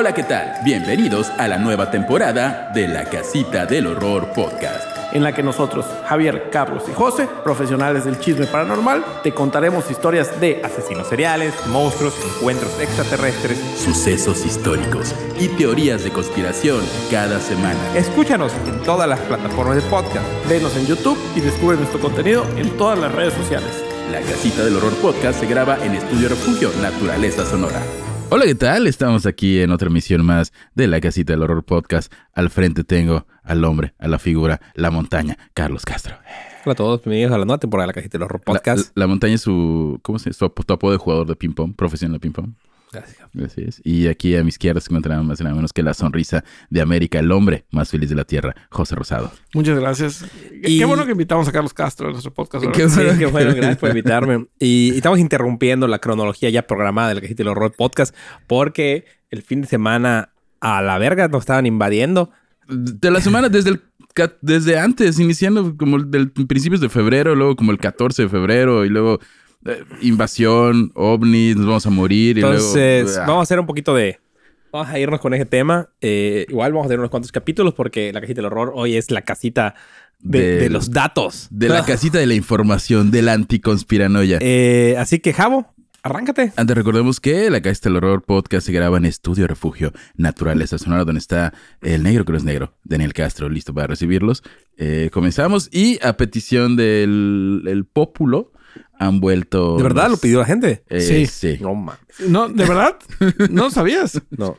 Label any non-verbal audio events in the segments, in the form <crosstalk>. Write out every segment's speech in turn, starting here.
Hola, ¿qué tal? Bienvenidos a la nueva temporada de La Casita del Horror Podcast. en la que nosotros, Javier, Carlos y José, profesionales del chisme paranormal, te contaremos historias de asesinos seriales, monstruos, encuentros extraterrestres. Sucesos históricos y teorías de conspiración cada semana. Escúchanos en todas las plataformas de podcast. Venos en YouTube y descubre nuestro contenido en todas las redes sociales. La Casita del Horror Podcast se graba en Estudio Refugio Naturaleza Sonora. Hola, ¿qué tal? Estamos aquí en otra emisión más de La Casita del Horror Podcast. Al frente tengo al hombre, a la figura, la montaña, Carlos Castro. Hola a todos, bienvenidos a la nueva temporada de la Cajita del Horror Podcast. La, la montaña es su, ¿cómo se su, tu apodo de jugador de ping-pong, profesional de ping-pong. Gracias. Así es. Y aquí a mi izquierda se encuentra nada más y nada menos que la sonrisa de América, el hombre más feliz de la tierra, José Rosado. Muchas gracias. Y- Qué bueno que invitamos a Carlos Castro a nuestro podcast. Qué bueno, qué bueno, gracias por invitarme. Y, y estamos interrumpiendo la cronología ya programada de la Cajita del Horror Podcast porque el fin de semana a la verga nos estaban invadiendo. De la semana, desde el desde antes, iniciando como del principios de febrero, luego como el 14 de febrero, y luego invasión, ovnis, nos vamos a morir. Y Entonces, luego, ah, vamos a hacer un poquito de. Vamos a irnos con ese tema. Eh, igual vamos a tener unos cuantos capítulos porque la cajita del horror hoy es la casita de, los datos. de la <laughs> casita de la información, de la anticonspiranoia. Eh, así que, Javo, arráncate. Antes recordemos que la Casita del Horror Podcast se graba en Estudio Refugio Naturaleza Sonora, donde está el negro que no es negro, Daniel Castro, listo para recibirlos. Eh, comenzamos y a petición del el pópulo han vuelto... ¿De verdad los- lo pidió la gente? Eh, Sí. sí. No, mames. No, ¿de verdad? ¿No sabías? <laughs> No.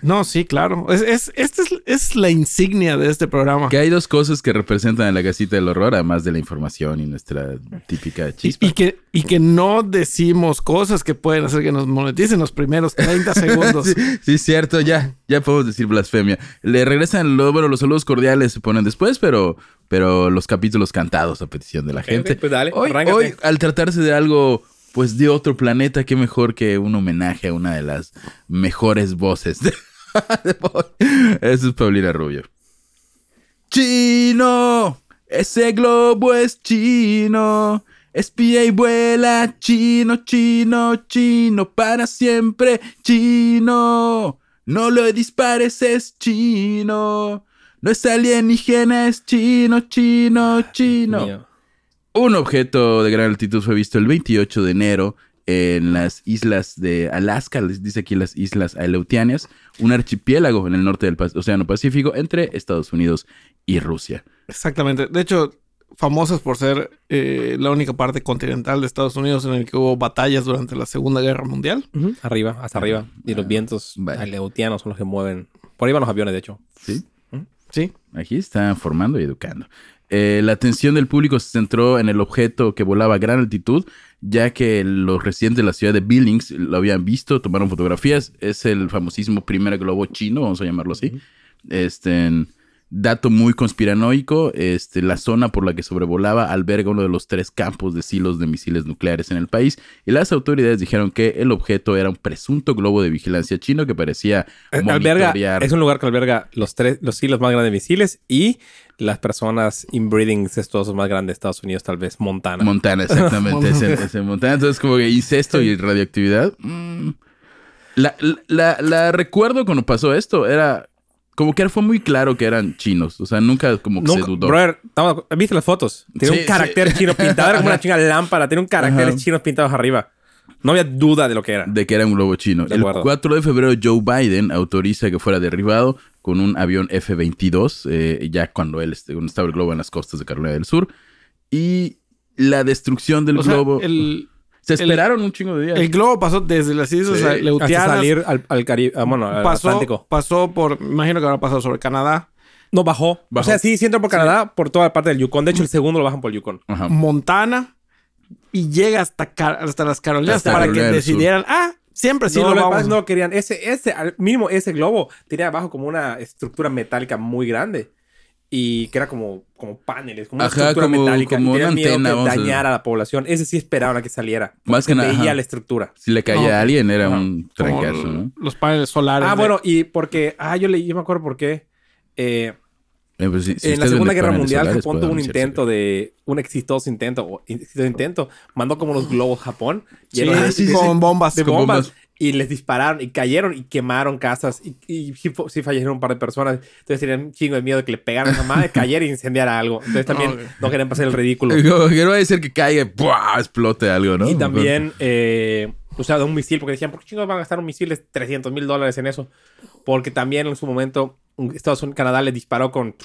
No, sí, claro. Es, es, esta es, es la insignia de este programa. Que hay dos cosas que representan a la Casita del Horror, además de la información y nuestra típica chispa. y que, y que no decimos cosas que pueden hacer que nos moneticen los primeros 30 <laughs> segundos. Sí, sí, cierto, ya, ya podemos decir blasfemia. Le regresan, bueno, los saludos cordiales se ponen después, pero, pero los capítulos cantados a petición de la gente. pues dale, hoy, al tratarse de algo, pues de otro planeta, qué mejor que un homenaje a una de las mejores voces. de-. <laughs> Eso es Paulina Rubio. Chino, ese globo es chino. Espía y vuela, chino, chino, chino, para siempre, chino. No lo dispares, es chino. No es alienígena, es chino, chino, chino. Mío. Un objeto de gran altitud fue visto el 28 de enero en las islas de Alaska, les dice aquí las islas Aleutianas, un archipiélago en el norte del Océano Pacífico entre Estados Unidos y Rusia. Exactamente. De hecho, famosas por ser eh, la única parte continental de Estados Unidos en el que hubo batallas durante la Segunda Guerra Mundial. Arriba, hasta arriba. Y los vientos Vale. aleutianos son los que mueven. Por ahí van los aviones, de hecho. ¿Sí? Sí. Aquí están formando y educando. Eh, la atención del público se centró en el objeto que volaba a gran altitud, ya que los residentes de la ciudad de Billings lo habían visto, tomaron fotografías. Es el famosísimo primer globo chino, vamos a llamarlo así. Este, en- dato muy conspiranoico, este, la zona por la que sobrevolaba alberga uno de los tres campos de silos de misiles nucleares en el país y las autoridades dijeron que el objeto era un presunto globo de vigilancia chino que parecía Eh, Alberga, es un lugar que alberga los tres, los hilos más grandes de misiles y las personas inbreeding incestuosos más grandes de Estados Unidos, tal vez Montana. Montana, <laughs> exactamente. ese Montana. Entonces, como que incesto y radioactividad. mm. La, la- la recuerdo cuando pasó esto. Era como que fue muy claro que eran chinos. O sea, nunca como que Nunca- se dudó. brother, ¿viste las fotos? Tiene Sí, un carácter chino pintado, era como una chinga lámpara, tiene un caracteres Ajá. chinos pintados arriba. No había duda de lo que era. de que era un globo chino. De el acuerdo. 4 de febrero, Joe Biden autoriza que fuera derribado con un avión F-22, eh, ya cuando él este, cuando estaba el globo en las costas de Carolina del Sur. Y la destrucción del O sea, globo. el, se esperaron un chingo de días. el globo pasó desde las islas Sí. Hasta salir al, al Caribe, ah, bueno, al pasó, Atlántico. pasó por, imagino que habrá pasado sobre Canadá, No, bajó. Bajó. O sea, sí, sí entró por Canadá, por toda la parte del Yukon. De hecho, el segundo lo bajan por el Yukon. Ajá. Montana y llega hasta, hasta las Carolinas Hasta para Carolina que decidieran, ah, siempre sí no, lo vamos. no querían. Ese, ese, al mínimo ese globo tenía abajo como una estructura metálica muy grande. Y que era como, como paneles, como una Ajá, estructura como- metálica. como una miedo antena, que vamos a- dañara a la población. Ese sí esperaban a que saliera. Más que nada, veía ajá. la estructura. Si le caía No. a alguien, era Ajá. un trancazo, ¿no? Los paneles solares. Ah, de- bueno, y porque... Ah, yo leí, yo me acuerdo por qué. Eh, Eh, pues, si- si en la Segunda Guerra Mundial, solares, Japón tuvo un intento de... Un exitoso intento, o exitoso intento. Mandó como unos globos Japón. Sí, de- sí, de- con bombas. de Con bombas. bombas. Y les dispararon y cayeron y quemaron casas y, y sí, fallecieron un par de personas. Entonces tenían un chingo de miedo de que le pegaran a esa madre, <laughs> cayera y incendiara algo. Entonces también no querían pasar el ridículo. Que no va a decir que caiga y explote algo, ¿no? Y también eh, usaba un misil, porque decían, ¿por qué chingados van a gastar un misil de 300 mil dólares en eso? Porque también en su momento Estados Unidos, Canadá le disparó con,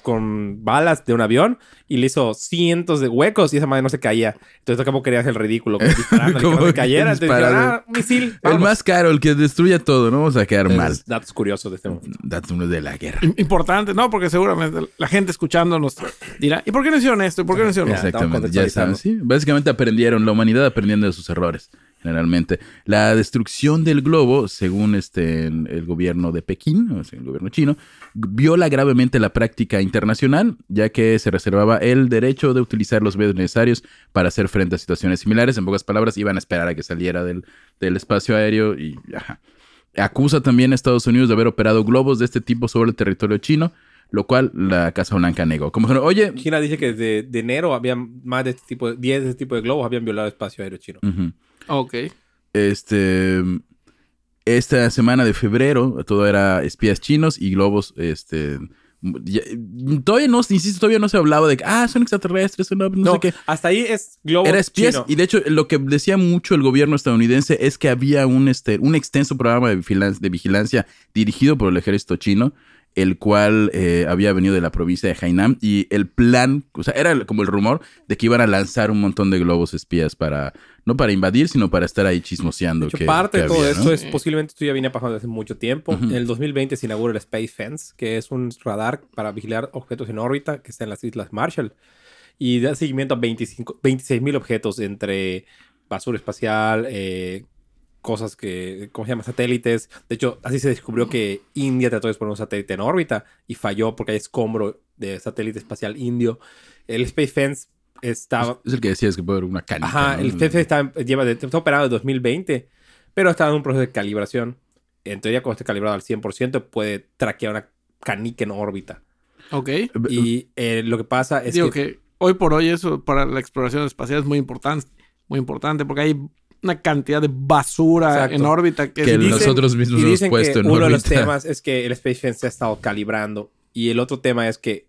con balas de un avión y le hizo cientos de huecos y esa madre no se caía. Entonces acabó quería hacer el ridículo <laughs> disparando que no Como se que cayera. Entonces dijeron, disparar. ah. El vamos". más caro, el que destruya todo, ¿no? Vamos a quedar mal. Datos curiosos de este momento. Datos de la guerra. Im- Importante, no, porque seguramente la gente escuchándonos dirá, ¿y por qué no hicieron esto? ¿Y por qué no hicieron Ya, esto? Exactamente, estamos ya saben, sí. Básicamente aprendieron, la humanidad aprendiendo de sus errores, generalmente. La destrucción del globo, según este, el gobierno de Pekín, o sea, el gobierno chino, viola gravemente la práctica internacional, ya que se reservaba el derecho de utilizar los medios necesarios para hacer frente a situaciones similares. En pocas palabras, iban a esperar a que saliera del, del espacio aéreo y... Ajá. Acusa también a Estados Unidos de haber operado globos de este tipo sobre el territorio chino, lo cual la Casa Blanca negó. Como dijeron, oye... China dice que desde de enero había más de este tipo de 10 de este tipo de globos habían violado el espacio aéreo chino. ujú. Ok. Este. Esta semana de febrero, todo era espías chinos y globos, este. ya- todavía no, insisto, todavía no se hablaba de que, ah, son extraterrestres, no, no, No, sé qué. hasta ahí es globo Era espías. chino. Y de hecho, lo que decía mucho el gobierno estadounidense es que había un, este, un extenso programa de vigilancia, de vigilancia dirigido por el ejército chino, el cual eh, había venido de la provincia de Hainan. Y el plan, o sea, era como el rumor de que iban a lanzar un montón de globos espías para, no para invadir, sino para estar ahí chismoseando. De hecho, que- parte que de todo había, esto ¿no? es posiblemente esto ya venía pasando desde hace mucho tiempo. En el 2020 se inaugura el Space Fence, que es un radar para vigilar objetos en órbita que está en las Islas Marshall. Y da seguimiento a 25 26 mil objetos entre basura espacial, eh, cosas que, ¿cómo se llama? Satélites. De hecho, así se descubrió que India trató de poner un satélite en órbita y falló porque hay escombro de satélite espacial indio. El Space Fence estaba, Es el que decías que puede haber una canica. Ajá, ¿no? el FF está, lleva de- está operado en 2020, pero está en un proceso de calibración. En teoría, cuando esté calibrado al 100%, puede traquear una canica en órbita. Ok. Y eh, lo que pasa es Digo que, que... hoy por hoy eso para la exploración espacial es muy importante. Muy importante porque hay una cantidad de basura Exacto. en órbita que, Que dicen- nosotros mismos y hemos dicen puesto que en uno de los temas es que el Space Fence se ha estado calibrando. Y el otro tema es que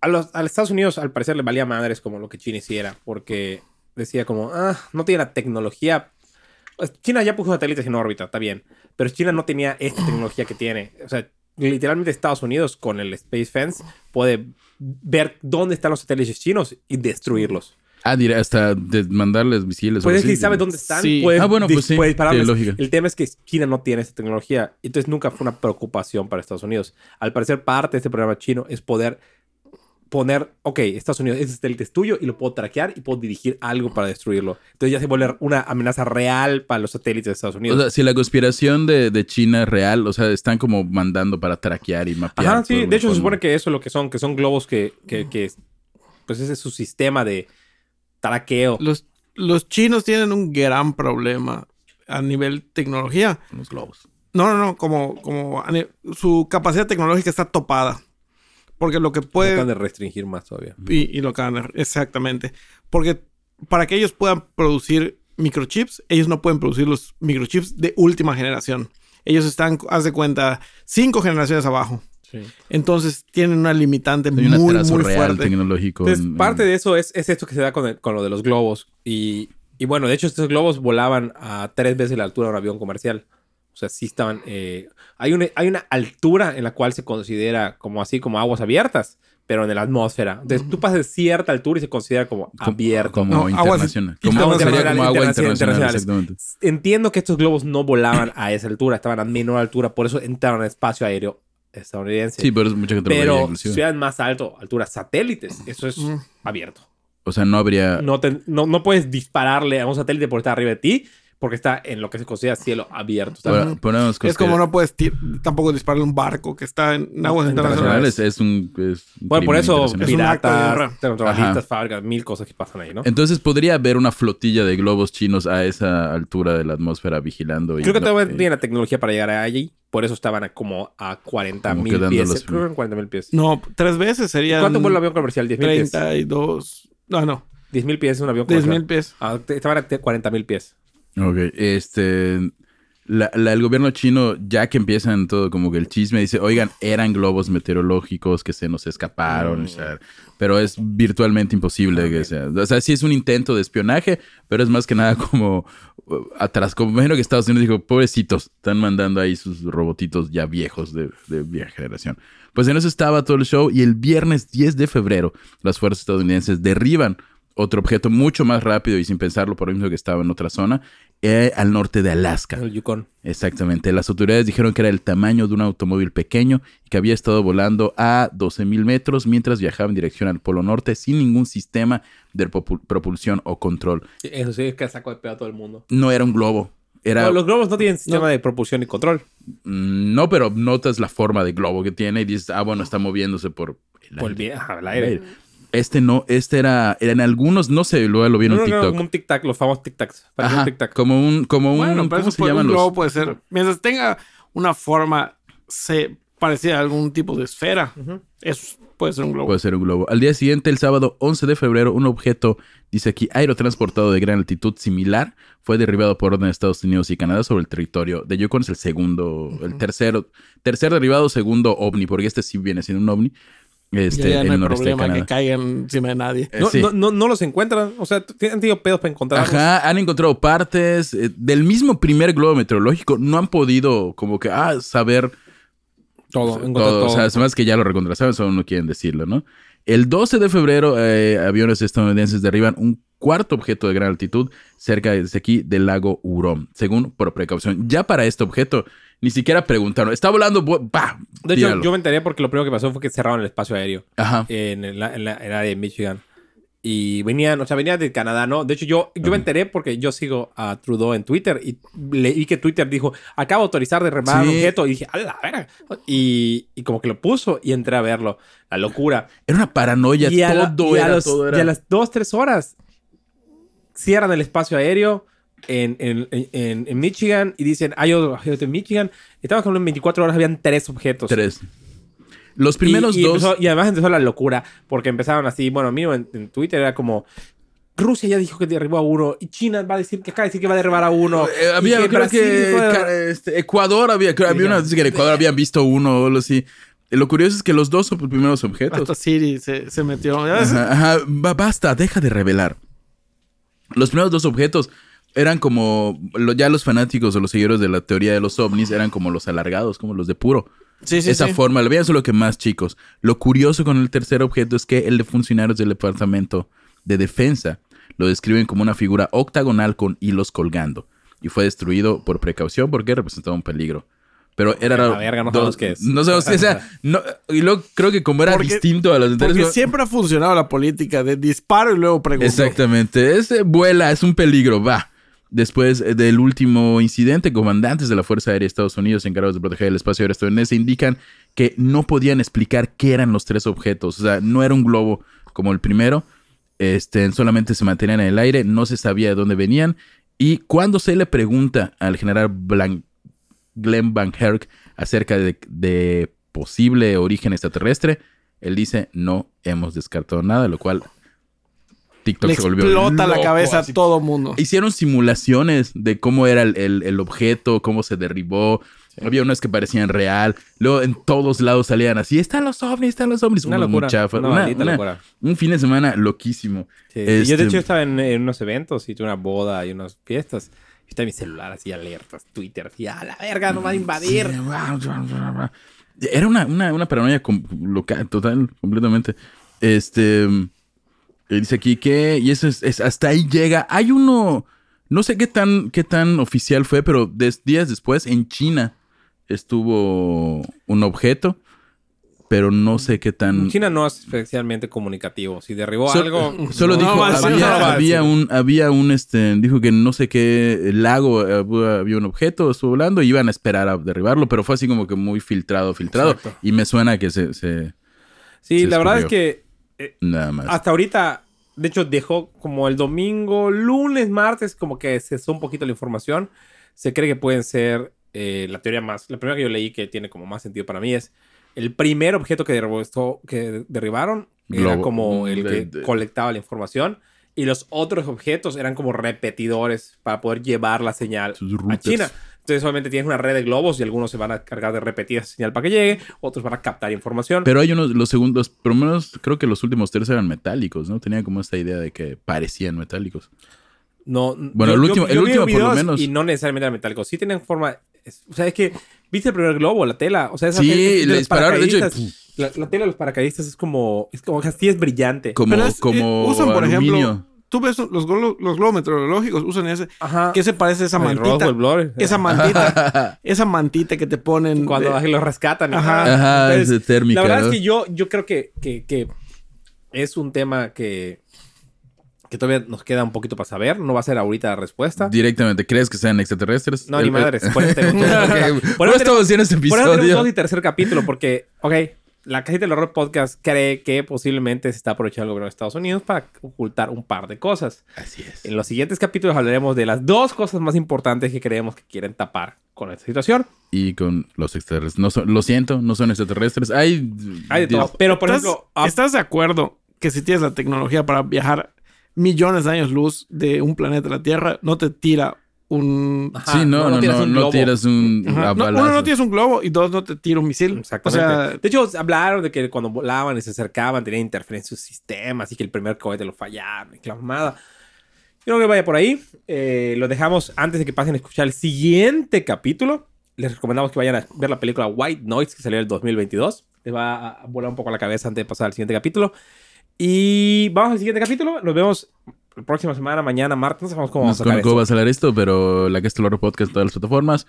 a los, a Estados Unidos al parecer le valía madres como lo que China hiciera. Porque decía como, ah, no tiene la tecnología. Pues, China ya puso satélites en órbita, está bien. Pero China no tenía esta tecnología que tiene. O sea, literalmente Estados Unidos con el Space Fence puede ver dónde están los satélites chinos y destruirlos. Ah, diré, hasta de mandarles misiles. o Pues es que sabe dónde están. Sí. puede Ah, bueno, pues sí, puede dispararles. tiene lógica. El tema es que China no tiene esa tecnología. Entonces nunca fue una preocupación para Estados Unidos. Al parecer, parte de este programa chino es poder poner, ok, Estados Unidos, ese satélite es tuyo y lo puedo traquear y puedo dirigir algo para destruirlo. Entonces ya se vuelve una amenaza real para los satélites de Estados Unidos. O sea, si la conspiración de, de China es real, o sea, están como mandando para traquear y mapear. Ajá, sí. De hecho, se forma. supone que eso es lo que son, que son globos que, que, que pues ese es su sistema de traqueo. los, los chinos tienen un gran problema a nivel tecnología. Los globos. No, no, no, como, como su capacidad tecnológica está topada. Porque lo que puede... Tratan de restringir más todavía. Y, y lo acaban de- exactamente. Porque para que ellos puedan producir microchips, ellos no pueden producir los microchips de última generación. Ellos están, haz de cuenta, cinco generaciones abajo. Sí. Entonces tienen una limitante Hay muy, un muy real fuerte. tecnológico. Entonces, en- parte en- de eso es, es esto que se da con, el- con lo de los globos. Y, y bueno, de hecho, estos globos volaban a tres veces la altura de un avión comercial. O sea, sí estaban... eh, hay, una, hay una altura en la cual se considera como así, como aguas abiertas, pero en la atmósfera. Entonces, tú pasas de cierta altura y se considera como como- abierto. Como No, aguas internacional. Como, aguas sería internacionales, como agua internacional, exactamente. Entiendo que estos globos no volaban a esa altura, estaban a menor altura, por eso entraron al espacio aéreo estadounidense. Sí, pero es mucha gente lo pero inclusive. ciudades más alto, alturas satélites, eso es Mm. abierto. O sea, no habría... No, te- no, no puedes dispararle a un satélite por estar arriba de ti, porque está en lo que se considera cielo abierto. Ahora, ponemos Es como no puedes tampoco dispararle un barco que está en aguas Internacionales. Es, es un... es un Bueno, por eso piratas, terroristas, fábricas, mil cosas que pasan ahí, ¿no? Entonces podría haber una flotilla de globos chinos a esa altura de la atmósfera vigilando. y Creo que no- todavía eh, tienen la tecnología para llegar allí, por eso estaban a como a 40 Como mil pies. los- Creo que en 40 mil pies. No, tres veces serían ¿Cuánto vuela el avión comercial? 10 mil pies. 32. No, no. 10 mil pies es un avión 10 comercial. mil pies. Ah, estaban a 40 mil pies. Ok, este... la- la- el gobierno chino, ya que empiezan todo como que el chisme, dice, oigan, eran globos meteorológicos que se nos escaparon, o sea, pero es virtualmente imposible que sea. O sea, sí es un intento de espionaje, pero es más que nada como atrás. Como imagino que Estados Unidos dijo, pobrecitos, están mandando ahí sus robotitos ya viejos de, de vieja generación. Pues en eso estaba todo el show y el viernes 10 de febrero las fuerzas estadounidenses derriban otro objeto mucho más rápido y sin pensarlo por lo mismo que estaba en otra zona, eh, al norte de Alaska. El Yukon. Exactamente. Las autoridades dijeron que era el tamaño de un automóvil pequeño y que había estado volando a 12.000 metros mientras viajaba en dirección al Polo Norte sin ningún sistema de propulsión o control. Eso sí es que sacó de pedo a todo el mundo. No era un globo. Era, No, los globos no tienen sistema de propulsión y control. Mm, no, pero notas la forma de globo que tiene y dices, ah, bueno, está moviéndose por el Por aire. ajá, el El aire. Este no, este era, en algunos, no sé, luego lo vi en No, un no, TikTok. como un tic-tac, los famosos tic-tacs. Ajá, como un, como un, Bueno, pero ¿cómo se puede- llaman un los? globo puede ser. Mientras tenga una forma se, parecida a algún tipo de esfera, eso puede ser un globo. Puede ser un globo. Al día siguiente, el sábado 11 de febrero, un objeto, dice aquí, aerotransportado de gran altitud similar, fue derribado por orden de Estados Unidos y Canadá sobre el territorio de Yukon. Es el segundo, el tercero, tercer derribado, segundo ovni, porque este sí viene siendo un ovni. Este, ya en no hay el noreste de problema que caigan encima de nadie. Eh, No, sí. no, no, no los encuentran. O sea, t- han tenido pedos para encontrarlos. Ajá, han encontrado partes eh, del mismo primer globo meteorológico. No han podido como que, ah, saber Todo, todo. encontrar todo. O sea, es más que ya lo recontrasaben, solo no quieren decirlo, ¿no? El 12 de febrero, eh, aviones estadounidenses derriban un cuarto objeto de gran altitud cerca desde aquí del lago Hurón, según por precaución. Ya para este objeto, ni siquiera preguntaron. Está volando, ¡bah! de hecho, yo me enteré porque lo primero que pasó fue que cerraron el espacio aéreo Ajá. en, la, en la área de Michigan. Y venían, o sea, venían de Canadá, ¿no? De hecho, yo, yo me enteré porque yo sigo a Trudeau en Twitter y leí que Twitter dijo, acabo de autorizar derribar un Sí. objeto. Y dije, a la verga. Y, y como que lo puso y entré a verlo. La locura. Era una paranoia, y, la- todo y a era, los- todo y a las dos, tres horas cierran el espacio aéreo en, en- en- en Michigan y dicen, hay otro, otro en Michigan. Estamos hablando en 24 horas, habían tres objetos. Tres. Los Y- primeros y, dos... empezó- y además empezó la locura, porque empezaron así, bueno, mínimo en, en Twitter era como... Rusia ya dijo que derribó a uno y China va a decir que acaba de decir que va a derribar a uno. Eh, y había, creo Brasil que de- este, Ecuador había, creo, había una que en Ecuador habían visto uno o algo así. Eh, Lo curioso es que los dos ob- primeros objetos. Hasta Siri se, se metió. Ajá, ajá, ba- basta, deja de revelar. Los primeros dos objetos eran como lo- ya los fanáticos o los seguidores de la teoría de los ovnis eran como los alargados, como los de puro. Sí, sí, Esa sí. forma, lo veían solo que más chicos. Lo curioso con el tercer objeto es que el de funcionarios del Departamento de Defensa lo describen como una figura octagonal con hilos colgando y fue destruido por precaución porque representaba un peligro. Pero era La verga, no sabemos qué es. No sabemos qué, o sea, no, y luego creo que como era Porque- distinto a los Porque anteriores, siempre ha funcionado la política de disparo y luego pregunto. Exactamente. Es, eh, vuela, es un peligro, va. Después eh, del último incidente, comandantes de la Fuerza Aérea de Estados Unidos encargados de proteger el espacio aéreo estadounidense indican que no podían explicar qué eran los tres objetos. O sea, no era un globo como el primero. Este, solamente se mantenían en el aire, no se sabía de dónde venían. Y cuando se le pregunta al general Blan- Glenn Van Herk acerca de, de posible origen extraterrestre, él dice, no hemos descartado nada, lo cual TikTok Le se volvió explota la cabeza así. a todo mundo. Hicieron simulaciones de cómo era el, el- el objeto, cómo se derribó. Había unas que parecían real. Luego en todos lados salían así, están los ovnis, están los ovnis. Una locura. muy chafas. Una Una- maldita una- locura. Un fin de semana loquísimo. Sí. Yo Este- de hecho estaba en, en unos eventos y tuve una boda y unas fiestas. En mi celular así alertas, Twitter, así, a la verga, no va a invadir. Era una, una, una paranoia local, total, completamente. Este. eh, Dice aquí que. Y eso es, hasta ahí llega. Hay uno. No sé qué tan, qué tan oficial fue, pero días después en China estuvo un objeto. Pero no sé qué tan. China no es especialmente comunicativo. Si derribó algo, Solo No dijo, decir, había, no había un, había un, este, dijo que no sé qué lago, eh, había un objeto, estuvo volando y iban a esperar a derribarlo, pero fue así como que muy filtrado, filtrado. Exacto. Y me suena que se, se- Sí, Se la verdad es que nada más. hasta ahorita, de hecho, dejó como el domingo, lunes, martes, como que cesó un poquito la información. Se cree que pueden ser eh, la teoría más. La primera que yo leí que tiene como más sentido para mí es el primer objeto que, derribó esto- que derribaron era Globo. como el De- que de- colectaba la información y los otros objetos eran como repetidores para poder llevar la señal a. China. Entonces, obviamente, tienes una red de globos y algunos se van a cargar de repetir esa señal para que llegue, otros van a captar información. Pero hay unos, los segundos, por lo menos creo que los últimos tres eran metálicos, ¿no? Tenía como esta idea de que parecían metálicos. No, Bueno, el último- el vi último por lo menos. Y no necesariamente era metálico. Sí tenían forma. Es- o sea, es que. ¿Viste el primer globo, la tela? O sea, esa Sí, tela le dispararon, de hecho, La, la tela de los paracaidistas es como. Es como que así es brillante. Como, es- como eh, usan, por aluminio. ejemplo, tú ves los, glo- los globos meteorológicos, usan ese. Ajá. ¿Qué se parece a esa El mantita? Esa mantita. <laughs> esa mantita que te ponen. Cuando de- los rescatan. Ajá. Ajá, Entonces, es térmica. La verdad ¿no? es que yo, yo creo que, que, que es un tema que, que todavía nos queda un poquito para saber. No va a ser ahorita la respuesta. Directamente, ¿crees que sean extraterrestres? No, El- ni madres. Por eso tenemos- <laughs> Ok, Por eso todos en este Por eso episodio. y tercer capítulo, porque, ok, la cajita del horror podcast cree que posiblemente se está aprovechando el gobierno de Estados Unidos para ocultar un par de cosas. Así es. En los siguientes capítulos hablaremos de las dos cosas más importantes que creemos que quieren tapar con esta situación. Y con los extraterrestres. No son- lo siento, no son extraterrestres. Hay. Hay de todo. Pero, por ¿Estás, ejemplo, ah, ¿Estás de acuerdo que si tienes la tecnología para viajar millones de años luz de un planeta a la Tierra, no te tira un... Ajá, Sí, no, no, tiras no, un no globo. tiras un No, uno, no tienes un globo y dos, no te tira un misil. Exactamente. O sea, de hecho, hablaron de que cuando volaban y se acercaban tenían interferencia en sus sistemas y que el primer cohete lo fallaron y mamada. Yo creo que vaya por ahí. Eh, lo dejamos antes de que pasen a escuchar el siguiente capítulo. Les recomendamos que vayan a ver la película White Noise que salió en el 2022. Les va a volar un poco la cabeza antes de pasar al siguiente capítulo. Y vamos al siguiente capítulo. Nos vemos la próxima semana, mañana, martes. No sabemos cómo No vamos a sacar cómo, cómo va a salir esto, pero la que es el horror podcast todas las plataformas.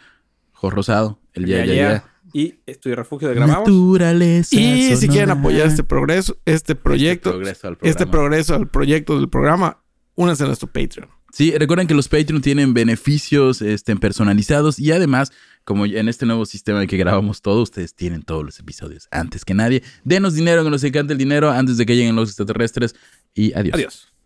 Jorge Rosado, el ya, ya, ya. Y Estudio Refugio de Grabamos. Naturaleza y si quieren apoyar este progreso, este proyecto, progreso al este progreso al proyecto del programa, únanse a nuestro Patreon. Sí, recuerden que los Patreon tienen beneficios este, personalizados y además, como en este nuevo sistema que grabamos todo, ustedes tienen todos los episodios antes que nadie. Denos dinero, que nos encanta el dinero antes de que lleguen los extraterrestres y adiós. Adiós.